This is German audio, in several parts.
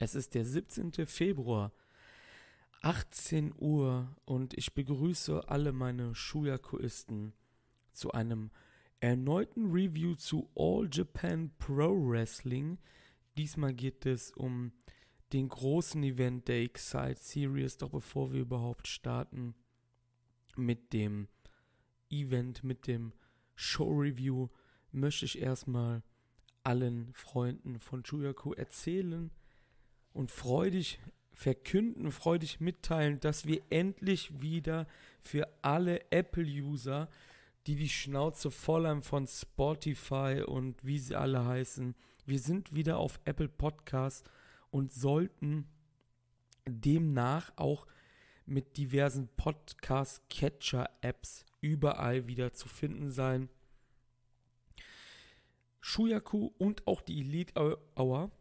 Es ist der 17. Februar, 18 Uhr und ich begrüße alle meine Shuyakuisten zu einem erneuten Review zu All Japan Pro Wrestling. Diesmal geht es um den großen Event der Excite Series. Doch bevor wir überhaupt starten mit dem Event, mit dem Show Review, möchte ich erstmal allen Freunden von Shuyaku erzählen, und freudig verkünden, freudig mitteilen, dass wir endlich wieder für alle Apple-User, die die Schnauze voll haben von Spotify und wie sie alle heißen, wir sind wieder auf Apple Podcast und sollten demnach auch mit diversen Podcast-Catcher-Apps überall wieder zu finden sein. Shuyaku und auch die Elite Hour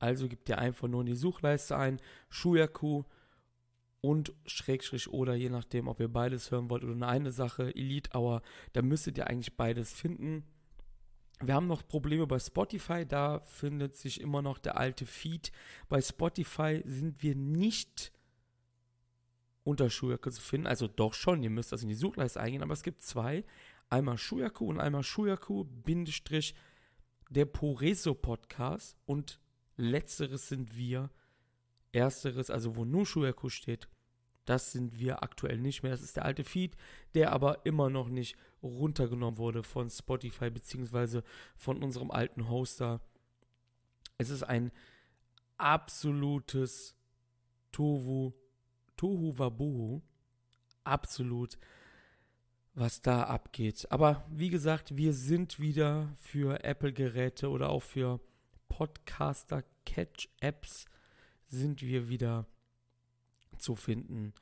also gibt ihr einfach nur in die Suchleiste ein, Shuyaku und Schrägstrich oder je nachdem, ob ihr beides hören wollt oder nur eine Sache, Elite Hour, da müsstet ihr eigentlich beides finden. Wir haben noch Probleme bei Spotify, da findet sich immer noch der alte Feed. Bei Spotify sind wir nicht unter Shuyaku zu finden, also doch schon, ihr müsst das in die Suchleiste eingehen, aber es gibt zwei, einmal Shuyaku und einmal Shuyaku, Bindestrich, der Poreso Podcast und Letzteres sind wir. Ersteres, also wo nur Shuyaku steht, das sind wir aktuell nicht mehr. Das ist der alte Feed, der aber immer noch nicht runtergenommen wurde von Spotify beziehungsweise von unserem alten Hoster. Es ist ein absolutes Tohu, Tohu Wabohu. Absolut, was da abgeht. Aber wie gesagt, wir sind wieder für Apple-Geräte oder auch für Podcaster-Catch-Apps sind wir wieder zu finden.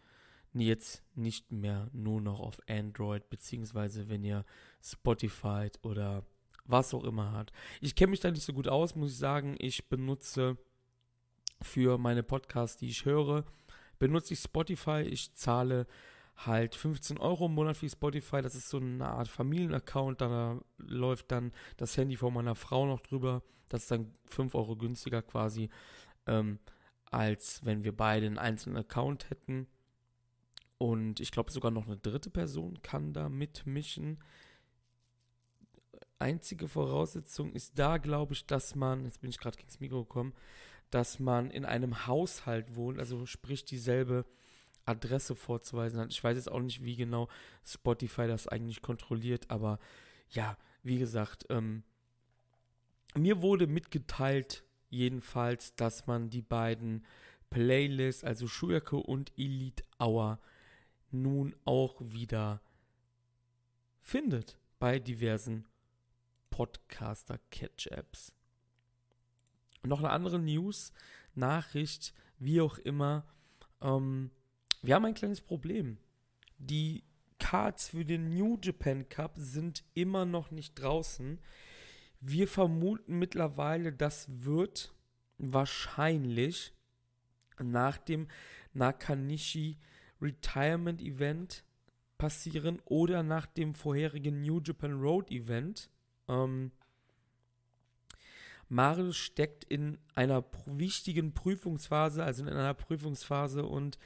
Jetzt nicht mehr nur noch auf Android, beziehungsweise wenn ihr Spotify oder was auch immer habt. Ich kenne mich da nicht so gut aus, muss ich sagen. Ich benutze für meine Podcasts, die ich höre, benutze ich Spotify. Ich zahle halt 15 Euro im Monat für Spotify. Das ist so eine Art Familienaccount. Da läuft dann das Handy von meiner Frau noch drüber. Das ist dann 5 Euro günstiger quasi, ähm, als wenn wir beide einen einzelnen Account hätten. Und ich glaube sogar noch eine dritte Person kann da mitmischen. Einzige Voraussetzung ist da, glaube ich, dass man, jetzt bin ich gerade gegen das Mikro gekommen, dass man in einem Haushalt wohnt, also sprich dieselbe Adresse vorzuweisen hat. Ich weiß jetzt auch nicht, wie genau Spotify das eigentlich kontrolliert, aber ja, wie gesagt, ähm, mir wurde mitgeteilt, jedenfalls, dass man die beiden Playlists, also Shuyaku und Elite Hour, nun auch wieder findet bei diversen Podcaster-Catch-Apps. Noch eine andere News, Nachricht, wie auch immer. Ähm, wir haben ein kleines Problem. Die Cards für den New Japan Cup sind immer noch nicht draußen. Wir vermuten mittlerweile, das wird wahrscheinlich nach dem Nakanishi Retirement Event passieren oder nach dem vorherigen New Japan Road Event. Ähm, Marius steckt in einer wichtigen Prüfungsphase, also in einer Prüfungsphase und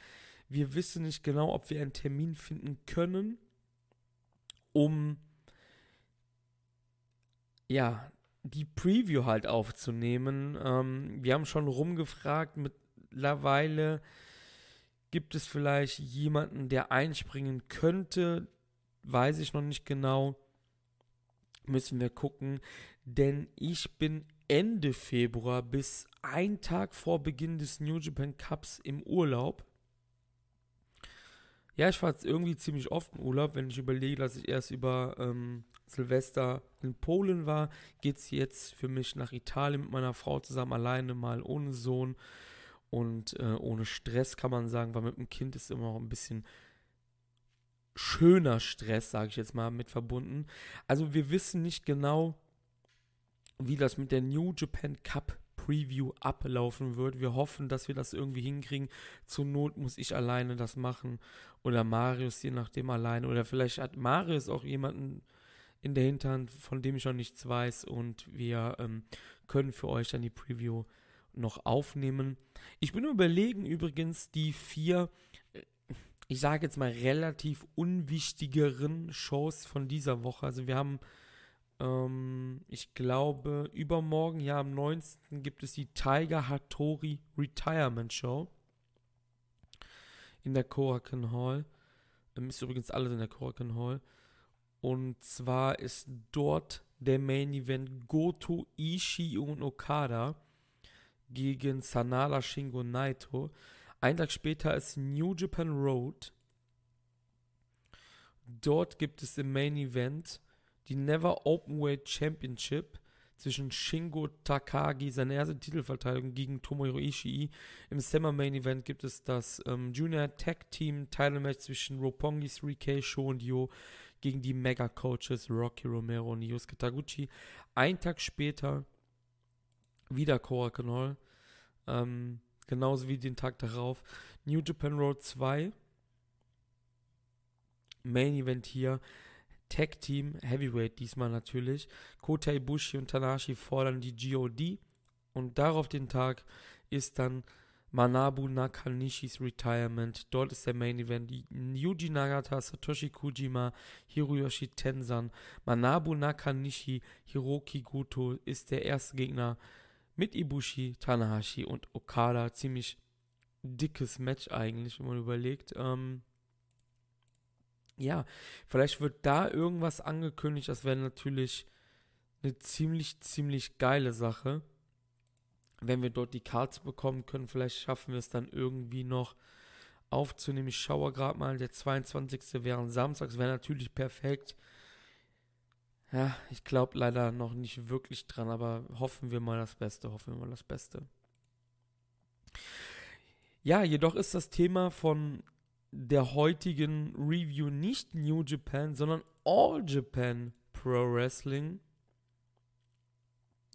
wir wissen nicht genau, ob wir einen Termin finden können, um ja, die Preview halt aufzunehmen. Ähm, wir haben schon rumgefragt, mittlerweile gibt es vielleicht jemanden, der einspringen könnte, weiß ich noch nicht genau. Müssen wir gucken, denn ich bin Ende Februar bis ein Tag vor Beginn des New Japan Cups im Urlaub. Ja, ich fahre jetzt irgendwie ziemlich oft in Urlaub, wenn ich überlege, dass ich erst über ähm, Silvester in Polen war, geht es jetzt für mich nach Italien mit meiner Frau zusammen, alleine mal ohne Sohn und äh, ohne Stress, kann man sagen, weil mit dem Kind ist immer auch ein bisschen schöner Stress, sage ich jetzt mal, mit verbunden. Also wir wissen nicht genau, wie das mit der New Japan Cup Preview ablaufen wird. Wir hoffen, dass wir das irgendwie hinkriegen. Zur Not muss ich alleine das machen oder Marius, je nachdem alleine. Oder vielleicht hat Marius auch jemanden in der Hinterhand, von dem ich noch nichts weiß. Und wir ähm, können für euch dann die Preview noch aufnehmen. Ich bin überlegen übrigens die vier, ich sage jetzt mal relativ unwichtigeren Shows von dieser Woche. Also wir haben, ähm, ich glaube, übermorgen, ja am 19. gibt es die Tiger Hattori Retirement Show in der Koraken Hall. Ähm, ist übrigens alles in der Koraken Hall. Und zwar ist dort der Main Event Goto Ishii und Okada gegen Sanala Shingo Naito. Ein Tag später ist New Japan Road. Dort gibt es im Main Event die Never Openweight Championship zwischen Shingo Takagi, seine erste Titelverteidigung gegen Tomohiro Ishii. Im Summer Main Event gibt es das ähm, Junior Tag Team Title Match zwischen Roppongi 3K, Sho und Yo gegen die Mega Coaches Rocky Romero und Yusuke Taguchi. Ein Tag später wieder Korakuen ähm, genauso wie den Tag darauf. New Japan Road 2. Main Event hier. Tag Team Heavyweight diesmal natürlich. Kota Ibushi und Tanashi fordern die GOD. Und darauf den Tag ist dann Manabu Nakanishis Retirement. Dort ist der Main Event. Yuji Nagata, Satoshi Kojima, Hiroyoshi Tensan, Manabu Nakanishi, Hiroki Goto ist der erste Gegner mit Ibushi, Tanahashi und Okada. Ziemlich dickes Match eigentlich, wenn man überlegt. Ähm, ja, vielleicht wird da irgendwas angekündigt. Das wäre natürlich eine ziemlich, ziemlich geile Sache. Wenn wir dort die Cards bekommen können, vielleicht schaffen wir es dann irgendwie noch aufzunehmen. Ich schaue gerade mal, der 22. wäre Samstags, wäre natürlich perfekt. Ja, ich glaube leider noch nicht wirklich dran, aber hoffen wir mal das Beste, hoffen wir mal das Beste. Ja, jedoch ist das Thema von der heutigen Review nicht New Japan, sondern All Japan Pro Wrestling.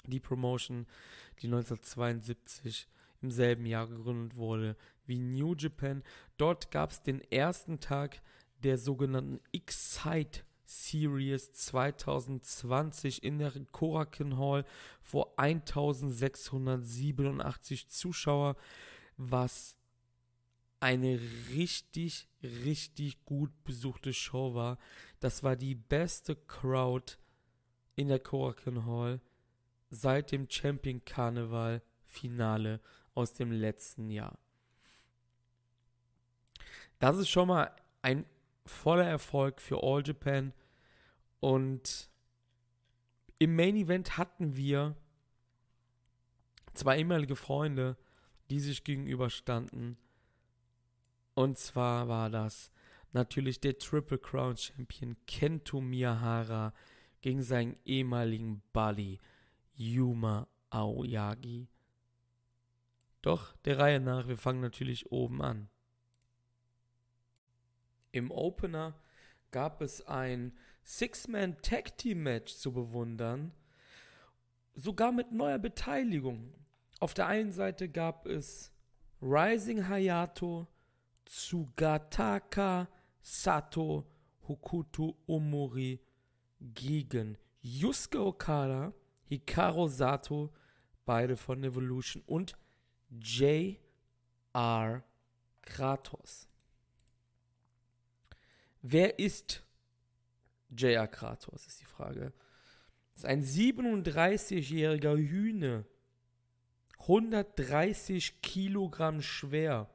Die Promotion, die 1972 im selben Jahr gegründet wurde wie New Japan. Dort gab es den ersten Tag der sogenannten Excite Series 2020 in der Koraken Hall vor 1687 Zuschauer, was eine richtig, richtig gut besuchte Show war. Das war die beste Crowd in der Korakuen Hall seit dem Champion Karneval Finale aus dem letzten Jahr. Das ist schon mal ein voller Erfolg für All Japan und im Main Event hatten wir zwei ehemalige Freunde, die sich gegenüberstanden und zwar war das natürlich der Triple Crown Champion Kento Miyahara gegen seinen ehemaligen Buddy Yuma Aoyagi. Doch der Reihe nach, wir fangen natürlich oben an. Im Opener gab es ein Six-Man Tag Team Match zu bewundern, sogar mit neuer Beteiligung. Auf der einen Seite gab es Rising Hayato Tsugataka Sato Hokuto Omori gegen Yusuke Okada, Hikaru Sato, beide von Evolution und J.R. Kratos. Wer ist J.R. Kratos, ist die Frage. Das ist ein 37-jähriger Hühne, 130 Kilogramm schwer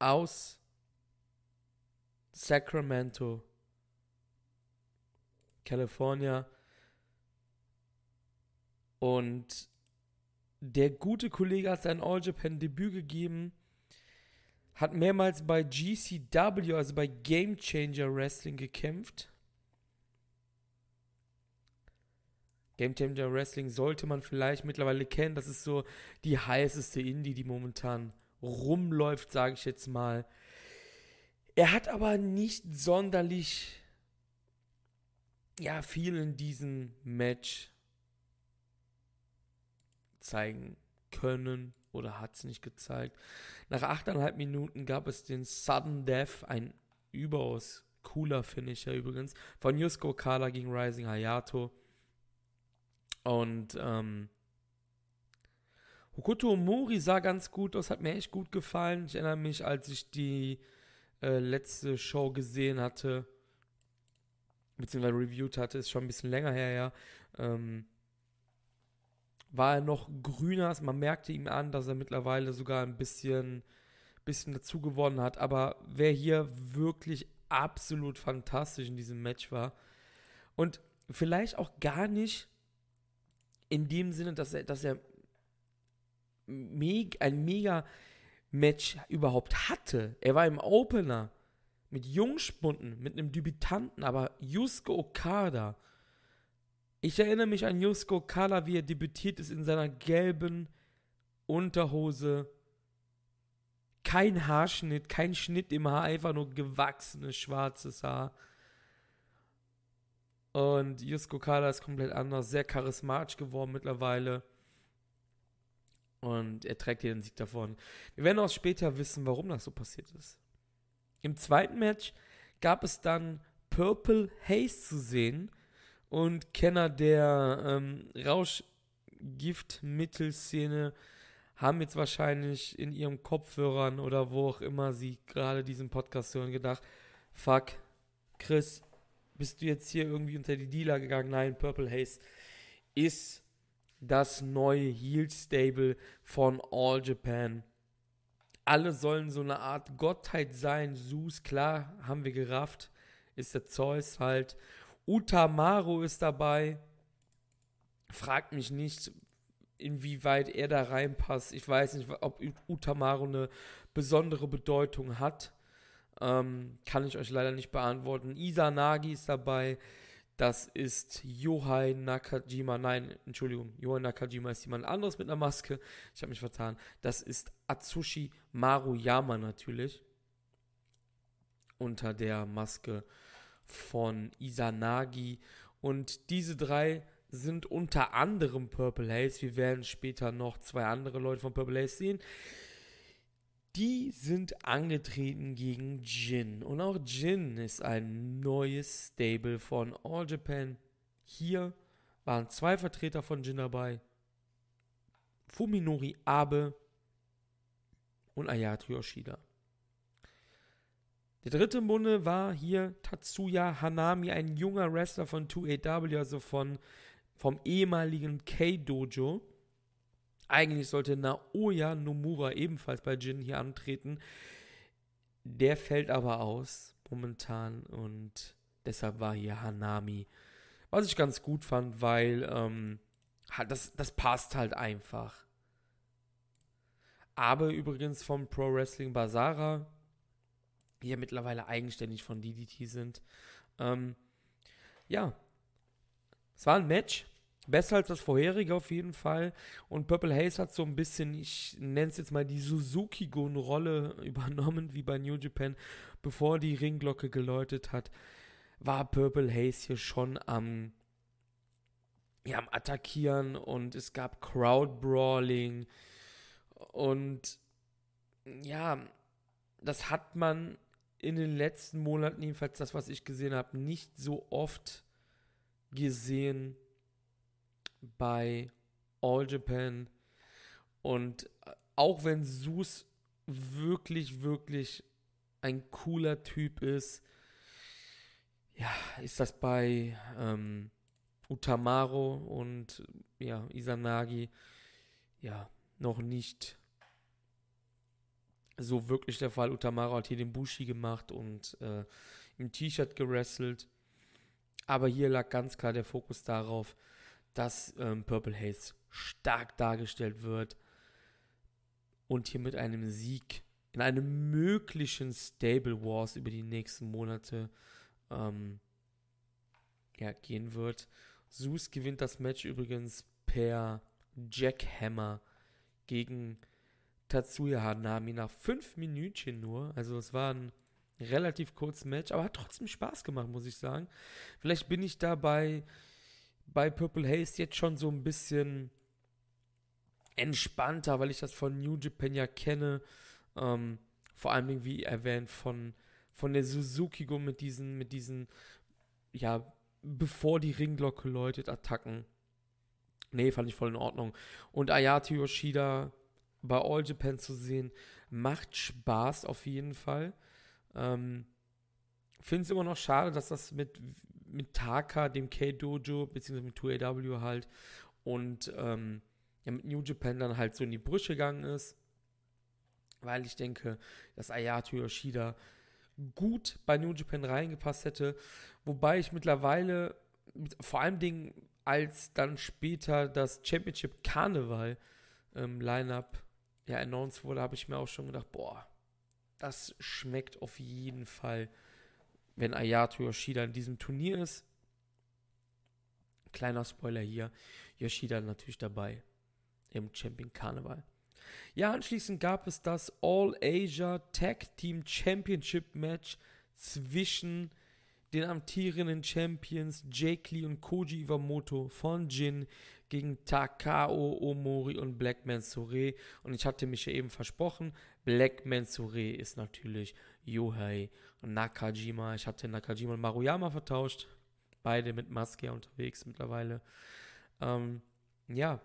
aus Sacramento, California. Und der gute Kollege hat sein All Japan Debüt gegeben, hat mehrmals bei GCW, also bei Game Changer Wrestling gekämpft. Game Changer Wrestling sollte man vielleicht mittlerweile kennen. Das ist so die heißeste Indie, die momentan rumläuft, sage ich jetzt mal. Er hat aber nicht sonderlich ja, viel in diesem Match zeigen können oder hat es nicht gezeigt. Nach 8,5 Minuten gab es den Sudden Death, ein überaus cooler Finisher übrigens, von Yusuke Okada gegen Rising Hayato. Und ähm, Hokuto Mori sah ganz gut aus, hat mir echt gut gefallen. Ich erinnere mich, als ich die äh, letzte Show gesehen hatte, beziehungsweise reviewed hatte, ist schon ein bisschen länger her, ja. Ähm, war er noch grüner, man merkte ihm an, dass er mittlerweile sogar ein bisschen, bisschen dazu gewonnen hat. Aber wer hier wirklich absolut fantastisch in diesem Match war und vielleicht auch gar nicht in dem Sinne, dass er, dass er meg ein mega Match überhaupt hatte. Er war im Opener mit Jungspunden, mit einem Debütanten, aber Yusuke Okada. Ich erinnere mich an Yusuke Okada, wie er debütiert ist in seiner gelben Unterhose. Kein Haarschnitt, kein Schnitt im Haar, einfach nur gewachsenes schwarzes Haar. Und Yusuke Okada ist komplett anders, sehr charismatisch geworden mittlerweile. Und er trägt hier den Sieg davon. Wir werden auch später wissen, warum das so passiert ist. Im zweiten Match gab es dann Purple Haze zu sehen. Und Kenner der ähm, Rauschgiftmittelszene haben jetzt wahrscheinlich in ihren Kopfhörern oder wo auch immer sie gerade diesen Podcast hören gedacht, fuck, Chris, bist du jetzt hier irgendwie unter die Dealer gegangen? Nein, Purple Haze ist das neue Heel Stable von All Japan. Alle sollen so eine Art Gottheit sein. Zeus, klar, haben wir gerafft. Ist der Zeus halt. Utamaru ist dabei. Fragt mich nicht, inwieweit er da reinpasst. Ich weiß nicht, ob Utamaru eine besondere Bedeutung hat. Ähm, kann ich euch leider nicht beantworten. Isanagi ist dabei. Das ist Yohai Nakajima. Nein, Entschuldigung. Yohai Nakajima ist jemand anderes mit einer Maske. Ich habe mich vertan. Das ist Atsushi Maruyama natürlich. Unter der Maske von Isanagi. Und diese drei sind unter anderem Purple Haze. Wir werden später noch zwei andere Leute von Purple Haze sehen. Die sind angetreten gegen Jin. Und auch Jin ist ein neues Stable von All Japan. Hier waren zwei Vertreter von Jin dabei. Fuminori Abe und Ayato Yoshida. Der dritte im Bunde war hier Tatsuya Hanami, ein junger Wrestler von 2AW, also von, vom ehemaligen K-Dojo. Eigentlich sollte Naoya Nomura ebenfalls bei Jin hier antreten. Der fällt aber aus momentan und deshalb war hier Hanami. Was ich ganz gut fand, weil ähm, das, das passt halt einfach. Aber übrigens vom Pro Wrestling Basara, die ja mittlerweile eigenständig von DDT sind. Ähm, ja, es war ein Match. Besser als das vorherige auf jeden Fall. Und Purple Haze hat so ein bisschen, ich nenne es jetzt mal die Suzuki-Gun-Rolle übernommen, wie bei New Japan. Bevor die Ringglocke geläutet hat, war Purple Haze hier schon am, ja, am Attackieren und es gab Crowd-Brawling. Und ja, das hat man in den letzten Monaten, jedenfalls das, was ich gesehen habe, nicht so oft gesehen bei All Japan. Und auch wenn Sus wirklich, wirklich ein cooler Typ ist, ja, ist das bei ähm, Utamaro und ja, Isanagi ja noch nicht so wirklich der Fall. Utamaro hat hier den Bushi gemacht und äh, im T-Shirt gerestelt. Aber hier lag ganz klar der Fokus darauf, dass ähm, Purple Haze stark dargestellt wird und hier mit einem Sieg in einem möglichen Stable Wars über die nächsten Monate ähm, ja, gehen wird. Zeus gewinnt das Match übrigens per Jackhammer gegen Tatsuya Hanami nach fünf Minütchen nur. Also es war ein relativ kurzes Match, aber hat trotzdem Spaß gemacht, muss ich sagen. Vielleicht bin ich dabei bei Purple Haze jetzt schon so ein bisschen entspannter, weil ich das von New Japan ja kenne. Ähm, vor allem, wie erwähnt, von, von der Suzuki Go mit diesen, mit diesen, ja, bevor die Ringglocke läutet, Attacken. Nee, fand ich voll in Ordnung. Und Ayati Yoshida bei All Japan zu sehen, macht Spaß auf jeden Fall. Ähm, Finde es immer noch schade, dass das mit, mit Taka, dem K-Dojo, beziehungsweise mit 2AW halt und ähm, ja, mit New Japan dann halt so in die Brüche gegangen ist. Weil ich denke, dass Ayato Yoshida gut bei New Japan reingepasst hätte. Wobei ich mittlerweile, vor allem Dingen, als dann später das Championship Karneval ähm, Lineup ja announced wurde, habe ich mir auch schon gedacht, boah, das schmeckt auf jeden Fall, wenn Ayato Yoshida in diesem Turnier ist. Kleiner Spoiler hier, Yoshida natürlich dabei im Champion Karneval. Ja, anschließend gab es das All Asia Tag Team Championship Match zwischen den amtierenden Champions Jake Lee und Koji Iwamoto von Jin gegen Takao Omori und Blackman Sore. Und ich hatte mich ja eben versprochen, Blackman Sore ist natürlich Yohei Nakajima. Ich hatte Nakajima und Maruyama vertauscht. Beide mit Maske unterwegs mittlerweile. Ähm, ja.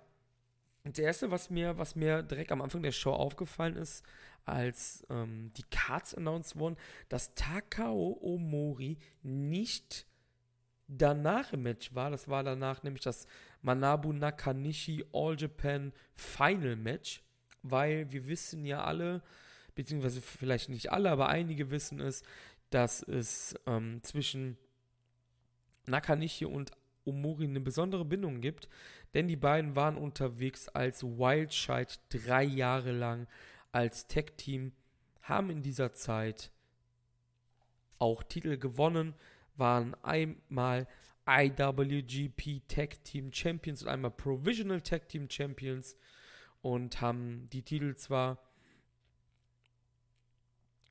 Der erste, was mir, was mir direkt am Anfang der Show aufgefallen ist, als ähm, die Cards announced wurden, dass Takao Omori nicht danach im Match war. Das war danach nämlich das Manabu Nakanishi All Japan Final Match, weil wir wissen ja alle, beziehungsweise vielleicht nicht alle, aber einige wissen es, dass es ähm, zwischen Nakanishi und Omori eine besondere Bindung gibt, denn die beiden waren unterwegs als Wildchild drei Jahre lang als Tech-Team, haben in dieser Zeit auch Titel gewonnen, waren einmal IWGP Tag Team Champions und einmal Provisional Tag Team Champions und haben die Titel zwar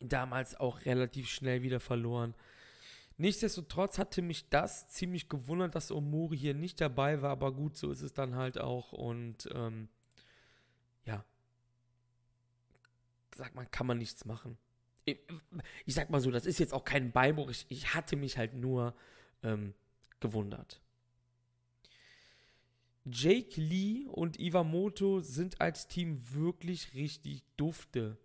damals auch relativ schnell wieder verloren. Nichtsdestotrotz hatte mich das ziemlich gewundert, dass Omori hier nicht dabei war, aber gut, so ist es dann halt auch und ähm, ja, sag mal, kann man nichts machen. Ich, ich, sag mal so, das ist jetzt auch kein Beinbruch, ich, ich hatte mich halt nur ähm, gewundert. Jake Lee und Iwamoto sind als Team wirklich richtig dufte.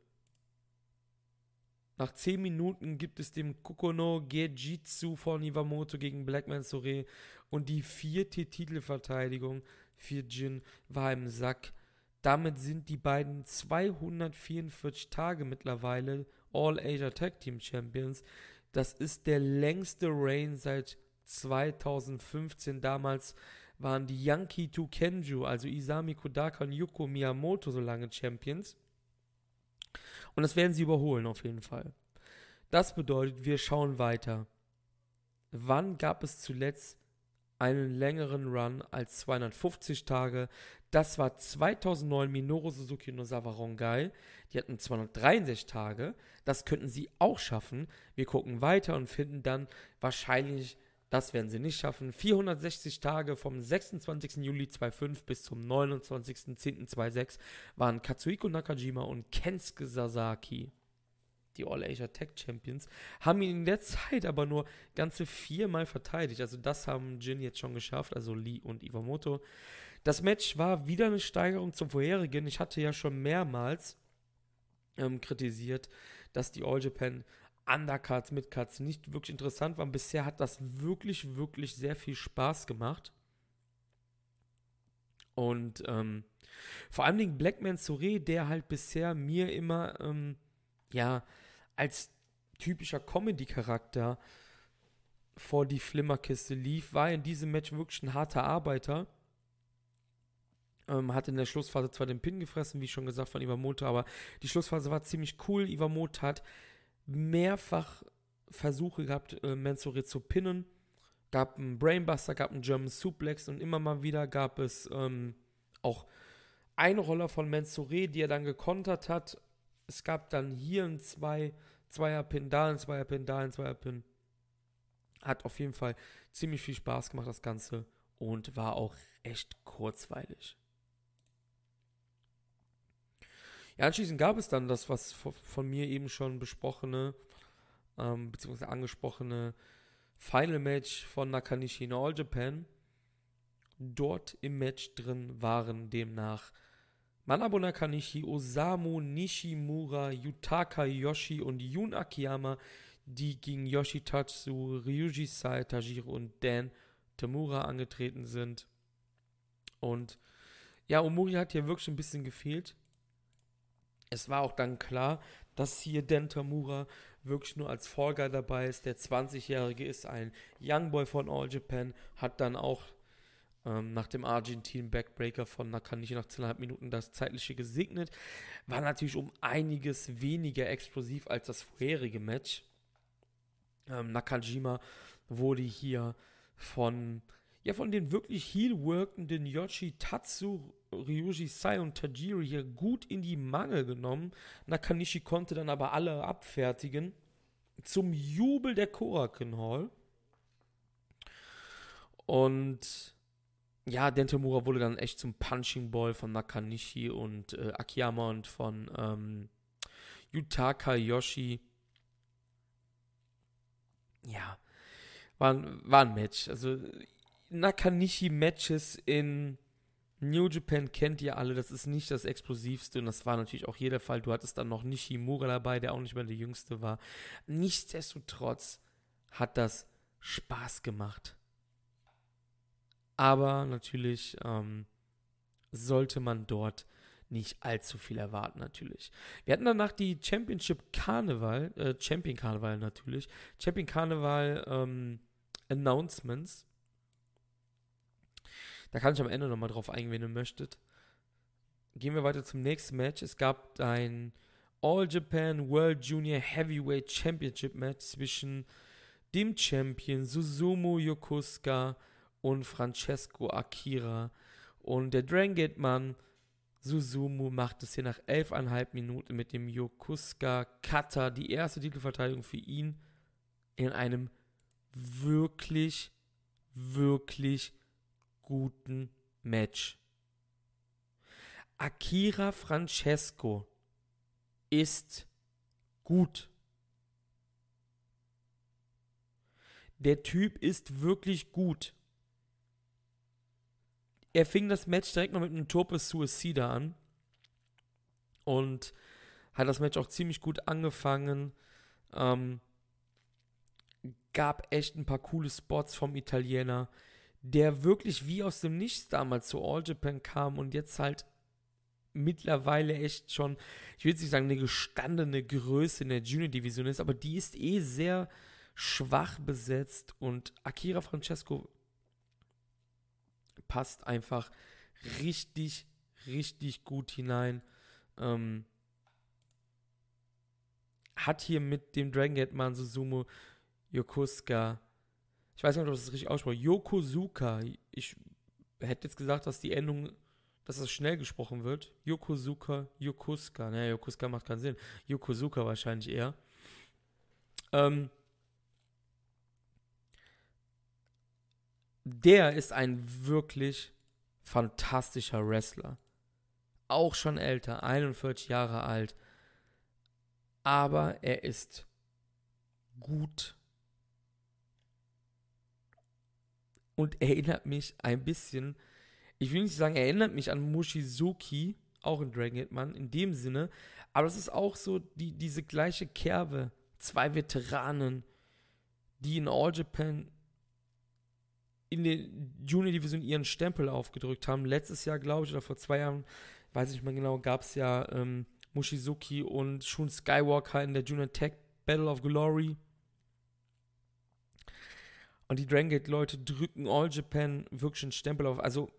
Nach 10 Minuten gibt es den Kokono Gejitsu von Iwamoto gegen Blackman Sore und die vierte Titelverteidigung für Jin war im Sack. Damit sind die beiden 244 Tage mittlerweile All Asia Tag Team Champions. Das ist der längste Reign seit 2015. Damals waren die Yankee to Kenju, also Isami Kodaka und Yuko Miyamoto so lange Champions. Und das werden sie überholen auf jeden Fall. Das bedeutet, wir schauen weiter. Wann gab es zuletzt einen längeren Run als 250 Tage? Das war 2009 Minoru Suzuki und Osawa Rongai. Die hatten 263 Tage. Das könnten sie auch schaffen. Wir gucken weiter und finden dann wahrscheinlich das werden sie nicht schaffen. 460 Tage vom 26. Juli 2005 bis zum 29.10.2006 waren Katsuhiko Nakajima und Kensuke Sasaki, die All Asia Tech Champions, haben ihn in der Zeit aber nur ganze viermal verteidigt. Also das haben Jin jetzt schon geschafft, also Lee und Iwamoto. Das Match war wieder eine Steigerung zum vorherigen. Ich hatte ja schon mehrmals ähm, kritisiert, dass die All Japan Undercuts, Midcuts nicht wirklich interessant waren. Bisher hat das wirklich, wirklich sehr viel Spaß gemacht. Und ähm, vor allem den Blackman Souré, der halt bisher mir immer, ähm, ja, als typischer Comedy-Charakter vor die Flimmerkiste lief, war in diesem Match wirklich ein harter Arbeiter. Ähm, hat in der Schlussphase zwar den Pin gefressen, wie schon gesagt von Iwamoto, aber die Schlussphase war ziemlich cool. Iwamoto hat mehrfach Versuche gehabt, äh, Mensore zu pinnen. Gab einen Brainbuster, gab einen German Suplex und immer mal wieder gab es ähm, auch Einroller von Mensore, die er dann gekontert hat. Es gab dann hier ein zwei, Zweier-Pin, da ein Zweier-Pin, da ein Zweier-Pin. Hat auf jeden Fall ziemlich viel Spaß gemacht, das Ganze. Und war auch echt kurzweilig. Ja, anschließend gab es dann das, was von mir eben schon besprochene, ähm, beziehungsweise angesprochene Final Match von Nakanishi in All Japan. dort im Match drin waren demnach Manabu Nakanishi, Osamu Nishimura, Yutaka Yoshi und Yun Akiyama, die gegen Yoshitatsu, Ryuji Sai, Tajiro und Dan Tamura angetreten sind. Und ja, Omori hat hier wirklich ein bisschen gefehlt. Es war auch dann klar, dass hier Dan Tamura wirklich nur als Fall dabei ist. Der 20-Jährige ist ein Youngboy von All Japan, hat dann auch ähm, nach dem Argentin Backbreaker von Nakanishi nach 10,5 Minuten das zeitliche gesegnet. War natürlich um einiges weniger explosiv als das vorherige Match. Ähm, Nakajima wurde hier von, ja, von den wirklich heel-workenden Yoshi Tatsu, Ryuji Sai und Tajiri hier gut in die Mangel genommen. Nakanishi konnte dann aber alle abfertigen. Zum Jubel der Korakin Hall. Und ja, Dentomura wurde dann echt zum Punching Ball von Nakanishi und äh, Akiyama und von ähm, Yutaka Yoshi. Ja, war, war ein Match. Also Nakanishi-Matches in New Japan kennt ihr alle, das ist nicht das explosivste und das war natürlich auch hier der Fall. Du hattest dann noch Nishimura dabei, der auch nicht mehr der jüngste war. Nichtsdestotrotz hat das Spaß gemacht. Aber natürlich ähm, sollte man dort nicht allzu viel erwarten, natürlich. Wir hatten danach die Championship Karneval, äh, Champion Karneval natürlich, Champion Karneval ähm, Announcements. Da kann ich am Ende nochmal drauf eingehen, wenn ihr möchtet. Gehen wir weiter zum nächsten Match. Es gab ein All Japan World Junior Heavyweight Championship Match zwischen dem Champion Susumu Yokosuka und Francesco Akira. Und der Dragon Gate Mann Susumu macht es hier nach 11,5 Minuten mit dem Yokusuka Kata, die erste Titelverteidigung für ihn, in einem wirklich, wirklich guten Match. Akira Francesco ist gut. Der Typ ist wirklich gut er fing das Match direkt noch mit einem Torpe Suicida an und hat das Match auch ziemlich gut angefangen. Ähm, gab echt ein paar coole Spots vom Italiener, der wirklich wie aus dem Nichts damals zu All Japan kam und jetzt halt mittlerweile echt schon, ich jetzt nicht sagen, eine gestandene Größe in der Junior-Division ist, aber die ist eh sehr schwach besetzt und Akira Francesco passt einfach richtig, richtig gut hinein. Ähm, hat hier mit dem Dragon Gate Man Susumu Yokosuka, ich weiß nicht, ob das richtig ausspricht, Yokosuka. Ich hätte jetzt gesagt, dass die Endung, dass das schnell gesprochen wird. Yokosuka, Yokosuka. Naja, Yokosuka macht keinen Sinn. Yokosuka wahrscheinlich eher. Ähm, der ist ein wirklich fantastischer Wrestler. Auch schon älter, 41 Jahre alt. Aber er ist gut. Und erinnert mich ein bisschen, ich will nicht sagen, er erinnert mich an Mushizuki, auch in Dragon Gate Man, in dem Sinne. Aber es ist auch so die, diese gleiche Kerbe. Zwei Veteranen, die in All Japan in der Junior Division ihren Stempel aufgedrückt haben. Letztes Jahr, glaube ich, oder vor zwei Jahren, weiß ich nicht mehr genau, gab es ja ähm, Mushizuki und Shun Skywalker in der Junior Tech Battle of Glory. Und die Dragon Gate Leute drücken All Japan wirklich einen Stempel auf. Also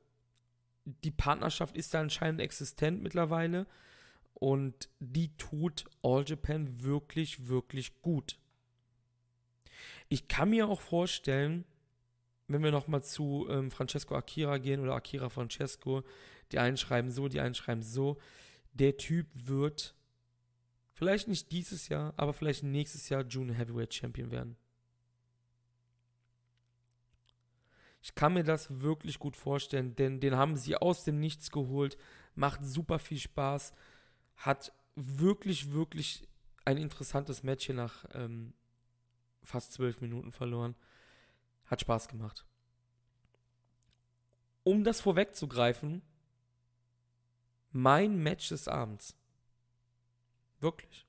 die Partnerschaft ist da anscheinend existent mittlerweile. Und die tut All Japan wirklich, wirklich gut. Ich kann mir auch vorstellen, wenn wir nochmal zu ähm, Francesco Akira gehen oder Akira Francesco, die einen schreiben so, die einen schreiben so, der Typ wird vielleicht nicht dieses Jahr, aber vielleicht nächstes Jahr Junior Heavyweight Champion werden. Ich kann mir das wirklich gut vorstellen, denn den haben sie aus dem Nichts geholt, macht super viel Spaß, hat wirklich, wirklich ein interessantes Match hier nach ähm, fast zwölf Minuten verloren. Hat Spaß gemacht. um das vorwegzugreifen, mein Match des Abends. Wirklich.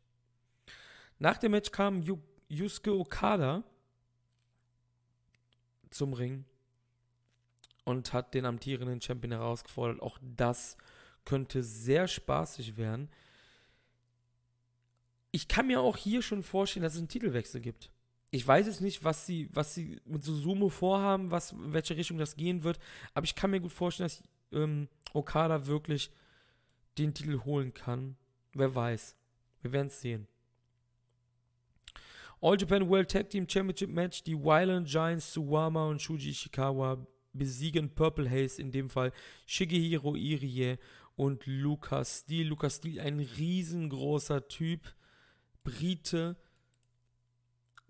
Nach dem Match kam Yu Yusuke Okada zum Ring und hat den amtierenden Champion herausgefordert. Auch das könnte sehr spaßig werden. Ich kann mir auch hier schon vorstellen, dass es einen Titelwechsel gibt. Ich weiß jetzt nicht, was sie, was sie mit Susumu vorhaben, was, in welche Richtung das gehen wird, aber ich kann mir gut vorstellen, dass ähm, Okada wirklich den Titel holen kann. Wer weiß. Wir werden es sehen. All Japan World Tag Team Championship Match. Die Violent Giants Suwama und Shuji Ishikawa besiegen Purple Haze, in dem Fall Shigehiro Irie und Lucas Steele. Lucas Steele, ein riesengroßer Typ, Brite,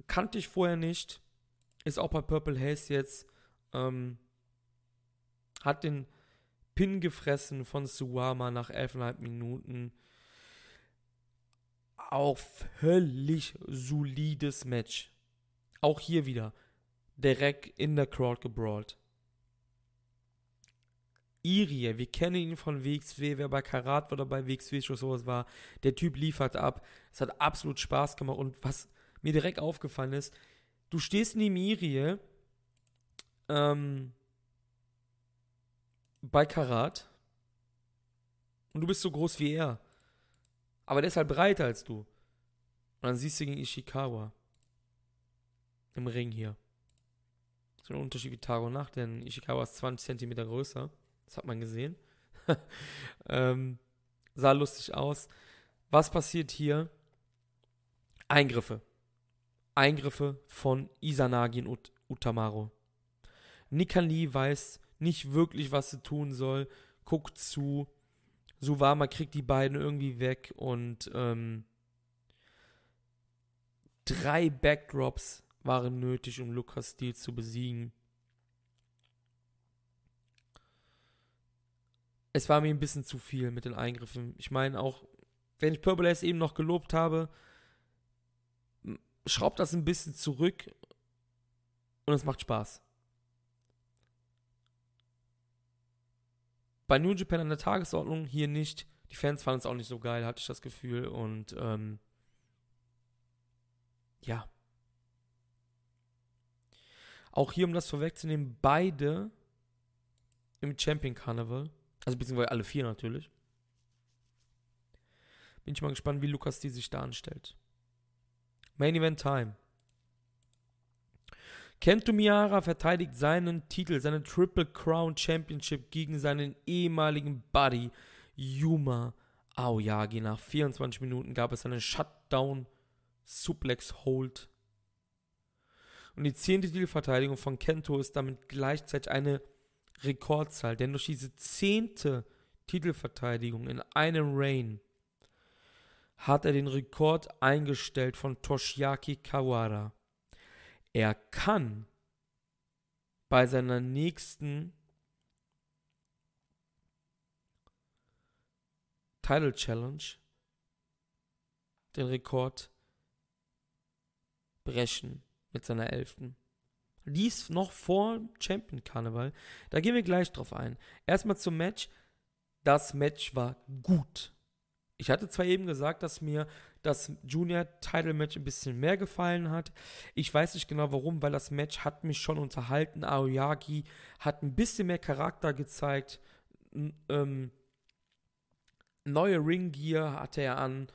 kannte ich vorher nicht, ist auch bei Purple Haze jetzt, ähm, hat den Pin gefressen von Suwama nach 11,5 Minuten. Auch völlig solides Match. Auch hier wieder direkt in der Crowd gebrawlt. Irie, wir kennen ihn von WXW, wer bei Karat oder bei WXW schon sowas war, der Typ liefert ab. Es hat absolut Spaß gemacht und was mir direkt aufgefallen ist, du stehst neben Irie ähm, bei Karat und du bist so groß wie er. Aber der ist halt breiter als du. Und dann siehst du gegen Ishikawa. Im Ring hier. So ein Unterschied wie Tag und Nacht, denn Ishikawa ist 20 cm größer. Das hat man gesehen. ähm, sah lustig aus. Was passiert hier? Eingriffe. Eingriffe von Isanagi und Utamaro. Nikali weiß nicht wirklich, was sie tun soll, guckt zu. Suwama kriegt die beiden irgendwie weg und ähm, drei Backdrops waren nötig, um Lukas Steel zu besiegen. Es war mir ein bisschen zu viel mit den Eingriffen. Ich meine auch, wenn ich Purple Ace eben noch gelobt habe, schraubt das ein bisschen zurück und es macht Spaß. Bei New Japan an der Tagesordnung hier nicht. Die Fans fanden es auch nicht so geil, hatte ich das Gefühl. Und ähm, ja. Auch hier, um das vorwegzunehmen, beide im Champion Carnival also beziehungsweise alle vier natürlich. Bin ich mal gespannt, wie Lukas die sich da anstellt. Main Event Time. Kento Miara verteidigt seinen Titel, seine Triple Crown Championship gegen seinen ehemaligen Buddy Yuma Aoyagi. Nach 24 Minuten gab es einen Shutdown Suplex Hold. Und die zehnte Titelverteidigung von Kento ist damit gleichzeitig eine Rekordzahl, denn durch diese zehnte Titelverteidigung in einem Reign hat er den Rekord eingestellt von Toshiaki Kawara. Er kann bei seiner nächsten Title Challenge den Rekord brechen mit seiner elften. Dies noch vor Champion Karneval. Da gehen wir gleich drauf ein. Erstmal zum Match. Das Match war gut. Ich hatte zwar eben gesagt, dass mir das Junior Title Match ein bisschen mehr gefallen hat. Ich weiß nicht genau warum, weil das Match hat mich schon unterhalten. Aoyagi hat ein bisschen mehr Charakter gezeigt. Ähm, neue Ring Gear hatte er an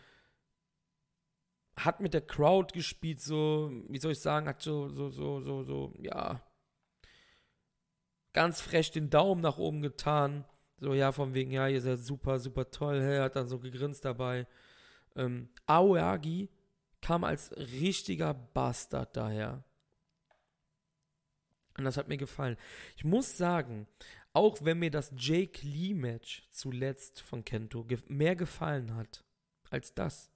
hat mit der Crowd gespielt, so, wie soll ich sagen, hat so, so, so, so, so, ja, ganz frech den Daumen nach oben getan. So, ja, von wegen, ja, ihr seid super, super toll. Er hat dann so gegrinst dabei. Ähm, Aoyagi kam als richtiger Bastard daher. Und das hat mir gefallen. Ich muss sagen, auch wenn mir das Jake Lee Match zuletzt von Kento mehr gefallen hat als das,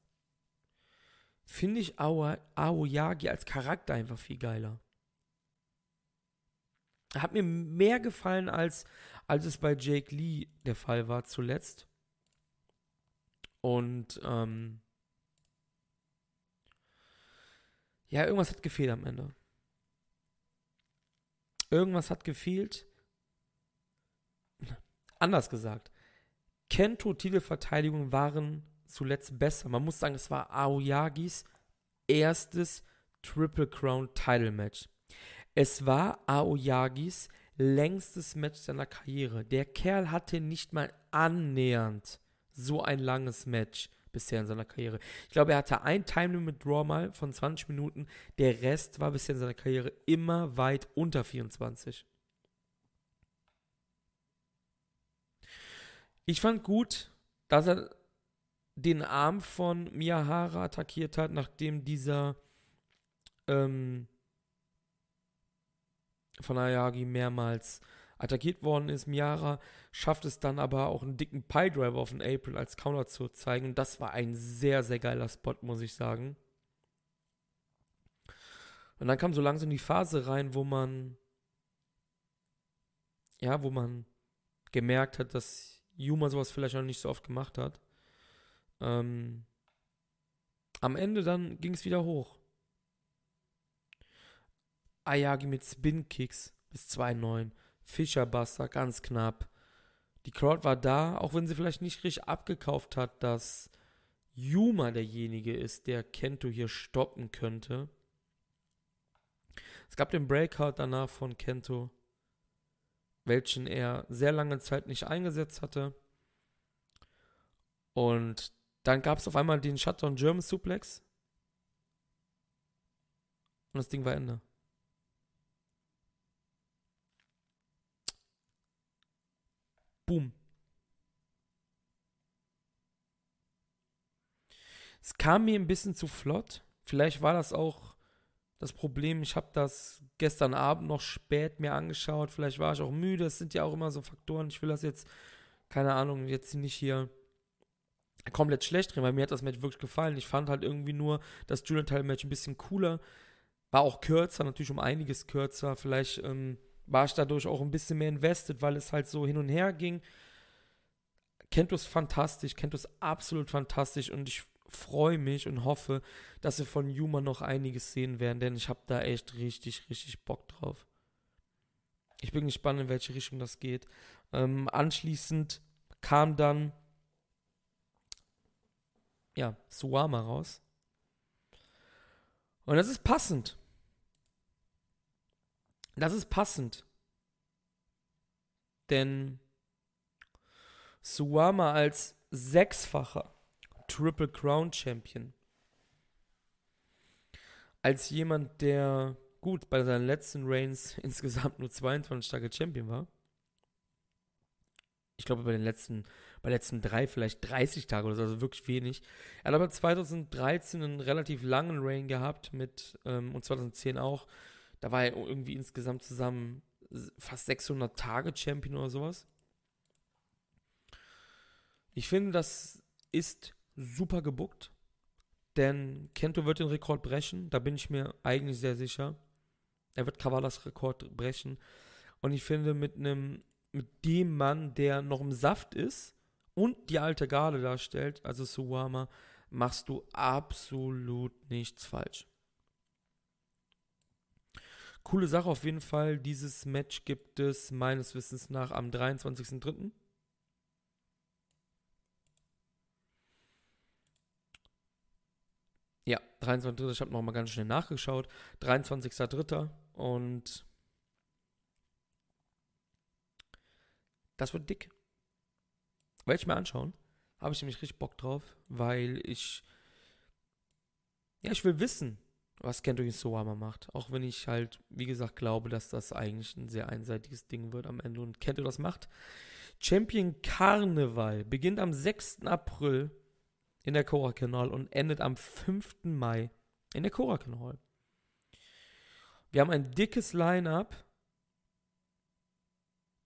finde ich Aoyagi als Charakter einfach viel geiler. Hat mir mehr gefallen, als, als es bei Jake Lee der Fall war zuletzt. Und ähm, ja, irgendwas hat gefehlt am Ende. Irgendwas hat gefehlt. anders gesagt, Kento-Titelverteidigungen waren zuletzt besser. Man muss sagen, es war Aoyagis erstes Triple Crown Title Match. Es war Aoyagis längstes Match seiner Karriere. Der Kerl hatte nicht mal annähernd so ein langes Match bisher in seiner Karriere. Ich glaube, er hatte ein Time Limit Draw mal von 20 Minuten. Der Rest war bisher in seiner Karriere immer weit unter 24. Ich fand gut, dass er den Arm von Miyahara attackiert hat, nachdem dieser ähm, von Ayagi mehrmals attackiert worden ist. Miyara schafft es dann aber auch einen dicken Pie-Driver auf den April als Counter zu zeigen. Das war ein sehr, sehr geiler Spot, muss ich sagen. Und dann kam so langsam die Phase rein, wo man, ja, wo man gemerkt hat, dass Yuma sowas vielleicht noch nicht so oft gemacht hat. Ähm, am Ende dann ging es wieder hoch. Ayagi mit Spin-Kicks bis 2-9. Fischerbuster, ganz knapp. Die Crowd war da, auch wenn sie vielleicht nicht richtig abgekauft hat, dass Yuma derjenige ist, der Kento hier stoppen könnte. Es gab den Breakout danach von Kento, welchen er sehr lange Zeit nicht eingesetzt hatte. Und dann gab es auf einmal den Shutdown German Suplex. Und das Ding war Ende. Boom. Es kam mir ein bisschen zu flott. Vielleicht war das auch das Problem. Ich habe das gestern Abend noch spät mir angeschaut. Vielleicht war ich auch müde. Es sind ja auch immer so Faktoren. Ich will das jetzt, keine Ahnung, jetzt nicht hier komplett schlecht drin, weil mir hat das Match wirklich gefallen. Ich fand halt irgendwie nur das Julian-Teil-Match ein bisschen cooler. War auch kürzer, natürlich um einiges kürzer. Vielleicht ähm, war ich dadurch auch ein bisschen mehr invested, weil es halt so hin und her ging. Kento ist fantastisch, Kento ist absolut fantastisch und ich freue mich und hoffe, dass wir von Yuma noch einiges sehen werden, denn ich habe da echt richtig, richtig Bock drauf. Ich bin gespannt, in welche Richtung das geht. Ähm, anschließend kam dann ja, Suama raus. Und das ist passend. Das ist passend. Denn Suama als sechsfacher Triple Crown Champion, als jemand, der gut bei seinen letzten Reigns insgesamt nur 22 Tage Champion war, ich glaube bei den letzten, bei den letzten drei vielleicht 30 Tage oder so, also wirklich wenig. Er hat aber 2013 einen relativ langen Reign gehabt mit, ähm, und 2010 auch, da war er irgendwie insgesamt zusammen fast 600 Tage Champion oder sowas. Ich finde, das ist super gebuckt, denn Kento wird den Rekord brechen, da bin ich mir eigentlich sehr sicher. Er wird Kavalas Rekord brechen und ich finde mit einem mit dem Mann, der noch im Saft ist und die alte Garde darstellt, also Suwama, machst du absolut nichts falsch. Coole Sache auf jeden Fall. Dieses Match gibt es meines Wissens nach am 23.03. Ja, 23.03. Ich habe nochmal ganz schnell nachgeschaut. 23.03. Und das wird dick. Werde ich mir anschauen. Habe ich nämlich richtig Bock drauf, weil ich. Ja, ich will wissen, was Kento Suwama macht. Auch wenn ich halt, wie gesagt, glaube, dass das eigentlich ein sehr einseitiges Ding wird am Ende und Kento das macht. Champion Carnival beginnt am 6. April in der Korakuen Hall und endet am 5. Mai in der Korakuen Hall. Wir haben ein dickes Line-up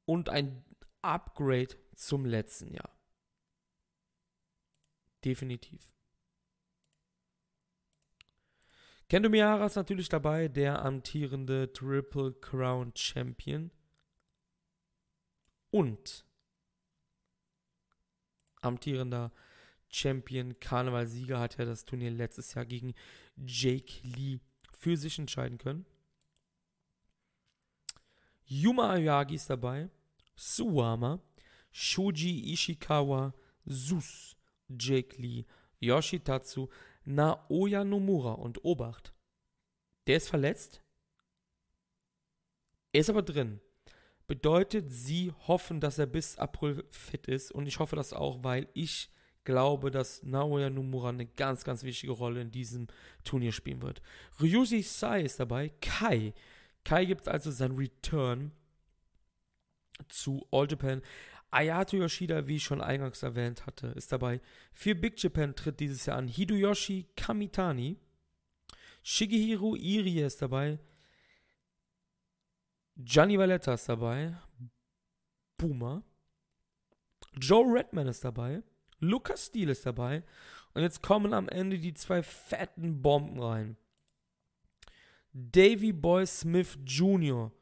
und ein Upgrade zum letzten Jahr. Definitiv. Kendo Miyahara ist natürlich dabei, der amtierende Triple Crown Champion. Und amtierender Champion, Karnevalsieger, hat ja das Turnier letztes Jahr gegen Jake Lee für sich entscheiden können. Yuma Ayagi ist dabei, Suwama, Shuji Ishikawa, Sus, Jake Lee, Yoshitatsu, Naoya Nomura und Obacht. Der ist verletzt. Er ist aber drin. Bedeutet, sie hoffen, dass er bis April fit ist. Und ich hoffe das auch, weil ich glaube, dass Naoya Nomura eine ganz, ganz wichtige Rolle in diesem Turnier spielen wird. Ryuji Sai ist dabei. Kai. Kai gibt also sein Return zu All Japan. Ayato Yoshida, wie ich schon eingangs erwähnt hatte, ist dabei. Für Big Japan tritt dieses Jahr an Hideyoshi Kamitani. Shigehiro Irie ist dabei. Gianni Valletta ist dabei. Boomer. Joe Redman ist dabei. Lucas Steele ist dabei. Und jetzt kommen am Ende die zwei fetten Bomben rein. Davy Boy Smith Jr.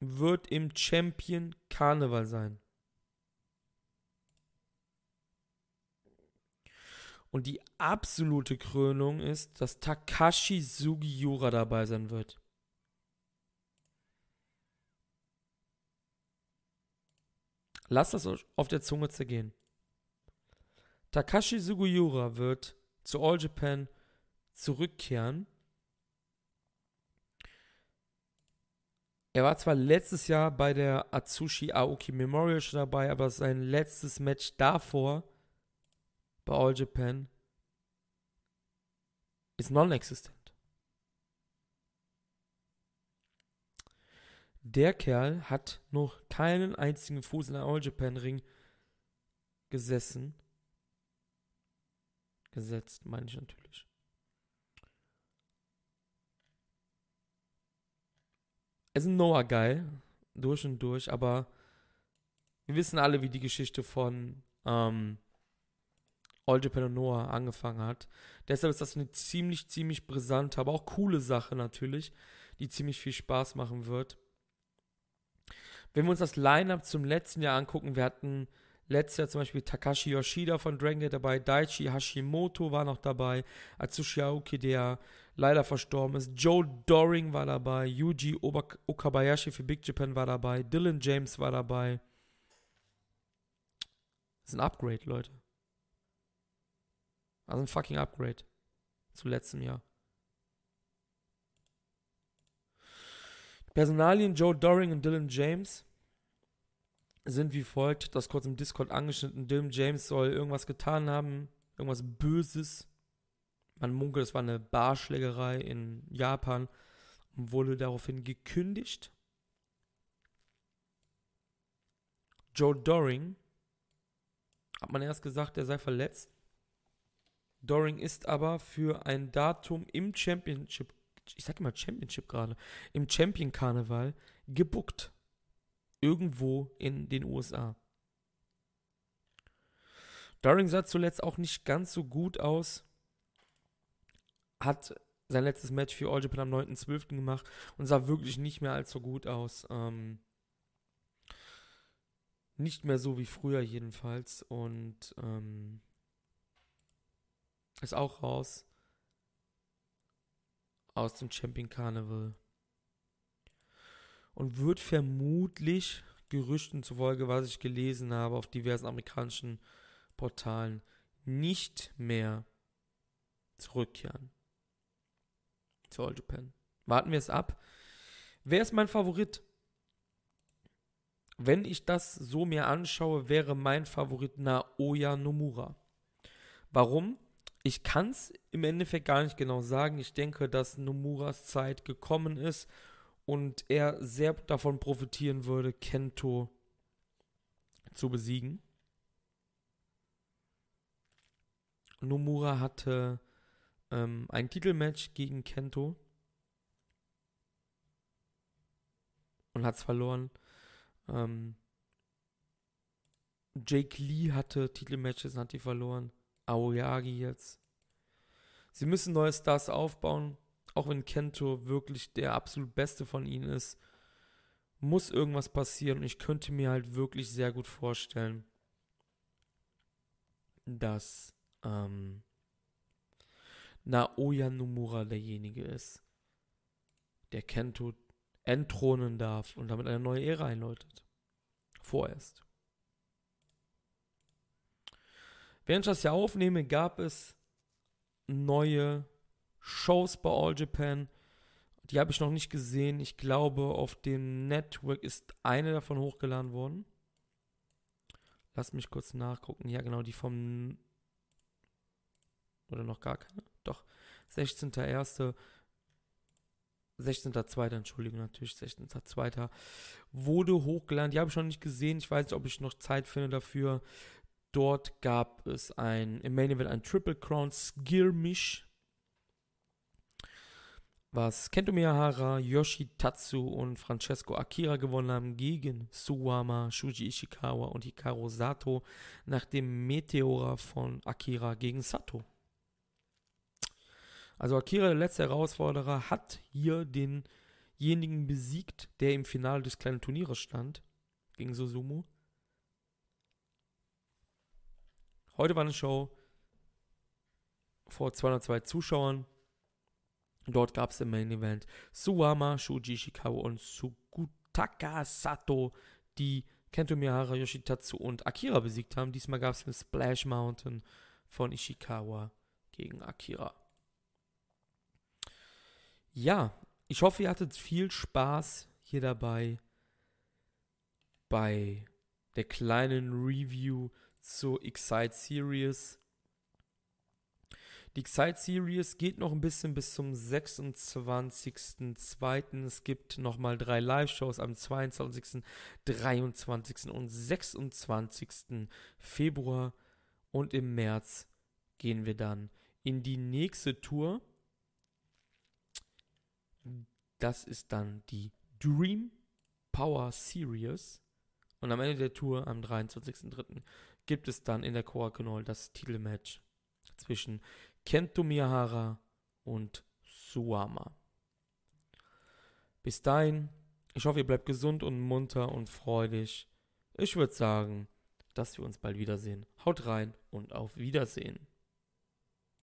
wird im Champion Karneval sein. Und die absolute Krönung ist, dass Takashi Sugiura dabei sein wird. Lasst das auf der Zunge zergehen. Takashi Sugiura wird zu All Japan zurückkehren. Er war zwar letztes Jahr bei der Atsushi Aoki Memorial schon dabei, aber sein letztes Match davor bei All Japan ist non-existent. Der Kerl hat noch keinen einzigen Fuß in der All Japan Ring gesessen. Gesetzt, meine ich natürlich. Es ist ein Noah geil, durch und durch, aber wir wissen alle, wie die Geschichte von ähm, All Japan und Noah angefangen hat. Deshalb ist das eine ziemlich, ziemlich brisante, aber auch coole Sache natürlich, die ziemlich viel Spaß machen wird. Wenn wir uns das Line-Up zum letzten Jahr angucken, wir hatten letztes Jahr zum Beispiel Takashi Yoshida von Dragon Gate dabei, Daichi Hashimoto war noch dabei, Atsushi Aoki, der leider verstorben ist, Joe Doring war dabei, Yuji Okabayashi für Big Japan war dabei, Dylan James war dabei. Das ist ein Upgrade, Leute. Also ein fucking Upgrade zu letztem Jahr. Personalien Joe Doring und Dylan James sind wie folgt, das kurz im Discord angeschnitten. Dylan James soll irgendwas getan haben, irgendwas Böses. Man munkelt, es war eine Barschlägerei in Japan und wurde daraufhin gekündigt. Joe Doring hat man erst gesagt, er sei verletzt. Doring ist aber für ein Datum im Championship ich sag immer Championship gerade, im Champion Karneval gebuckt. Irgendwo in den USA. Doring sah zuletzt auch nicht ganz so gut aus. Hat sein letztes Match für All Japan am 9.12. gemacht und sah wirklich nicht mehr allzu gut aus. Ähm, nicht mehr so wie früher jedenfalls. Und ähm, ist auch raus aus dem Champion Carnival. Und wird vermutlich, Gerüchten zufolge, was ich gelesen habe auf diversen amerikanischen Portalen, nicht mehr zurückkehren. Zu All Japan. Warten wir es ab. Wer ist mein Favorit? Wenn ich das so mir anschaue, wäre mein Favorit Naoya Nomura. Warum? Ich kann es im Endeffekt gar nicht genau sagen. Ich denke, dass Nomuras Zeit gekommen ist und er sehr davon profitieren würde, Kento zu besiegen. Nomura hatte ähm, ein Titelmatch gegen Kento und hat es verloren. Ähm, Jake Lee hatte Titelmatches und hat die verloren. Aoyagi jetzt. Sie müssen neue Stars aufbauen, auch wenn Kento wirklich der absolut beste von ihnen ist. Muss irgendwas passieren und ich könnte mir halt wirklich sehr gut vorstellen, dass ähm, Naoya Nomura derjenige ist, der Kento entthronen darf und damit eine neue Ära einläutet. Vorerst. Während ich das ja aufnehme, gab es neue Shows bei All Japan. Die habe ich noch nicht gesehen. Ich glaube, auf dem Network ist eine davon hochgeladen worden. Lass mich kurz nachgucken. Ja, genau, die vom. Oder noch gar keine? Doch. 16.01. 16.02. Entschuldigung, natürlich 16.02. wurde hochgeladen. Die habe ich noch nicht gesehen. Ich weiß nicht, ob ich noch Zeit finde dafür. Dort gab es ein, im Main Event ein Triple Crown Skirmish was Kento Miyahara, Yoshi Tatsu und Francesco Akira gewonnen haben gegen Suwama, Shuji Ishikawa und Hikaru Sato nach dem Meteora von Akira gegen Sato. Also Akira, der letzte Herausforderer, hat hier denjenigen besiegt, der im Finale des kleinen Turnieres stand, gegen Susumu. Heute war eine Show vor 202 Zuschauern. Dort gab es im Main Event Suwama, Shuji Ishikawa und Sugutaka Sato, die Kento Miyahara, Yoshitatsu und Akira besiegt haben. Diesmal gab es eine Splash Mountain von Ishikawa gegen Akira. Ja, ich hoffe, ihr hattet viel Spaß hier dabei bei der kleinen Review zur Excite Series. Die Excite Series geht noch ein bisschen bis zum 26.02. Es gibt nochmal drei Live-Shows am 22., 23. und 26. Februar. Und im März gehen wir dann in die nächste Tour. Das ist dann die Dream Power Series. Und am Ende der Tour, am 23.03., gibt es dann in der Korakonol das Titelmatch zwischen Kento Miyahara und Suama. Bis dahin, ich hoffe, ihr bleibt gesund und munter und freudig. Ich würde sagen, dass wir uns bald wiedersehen. Haut rein und auf Wiedersehen.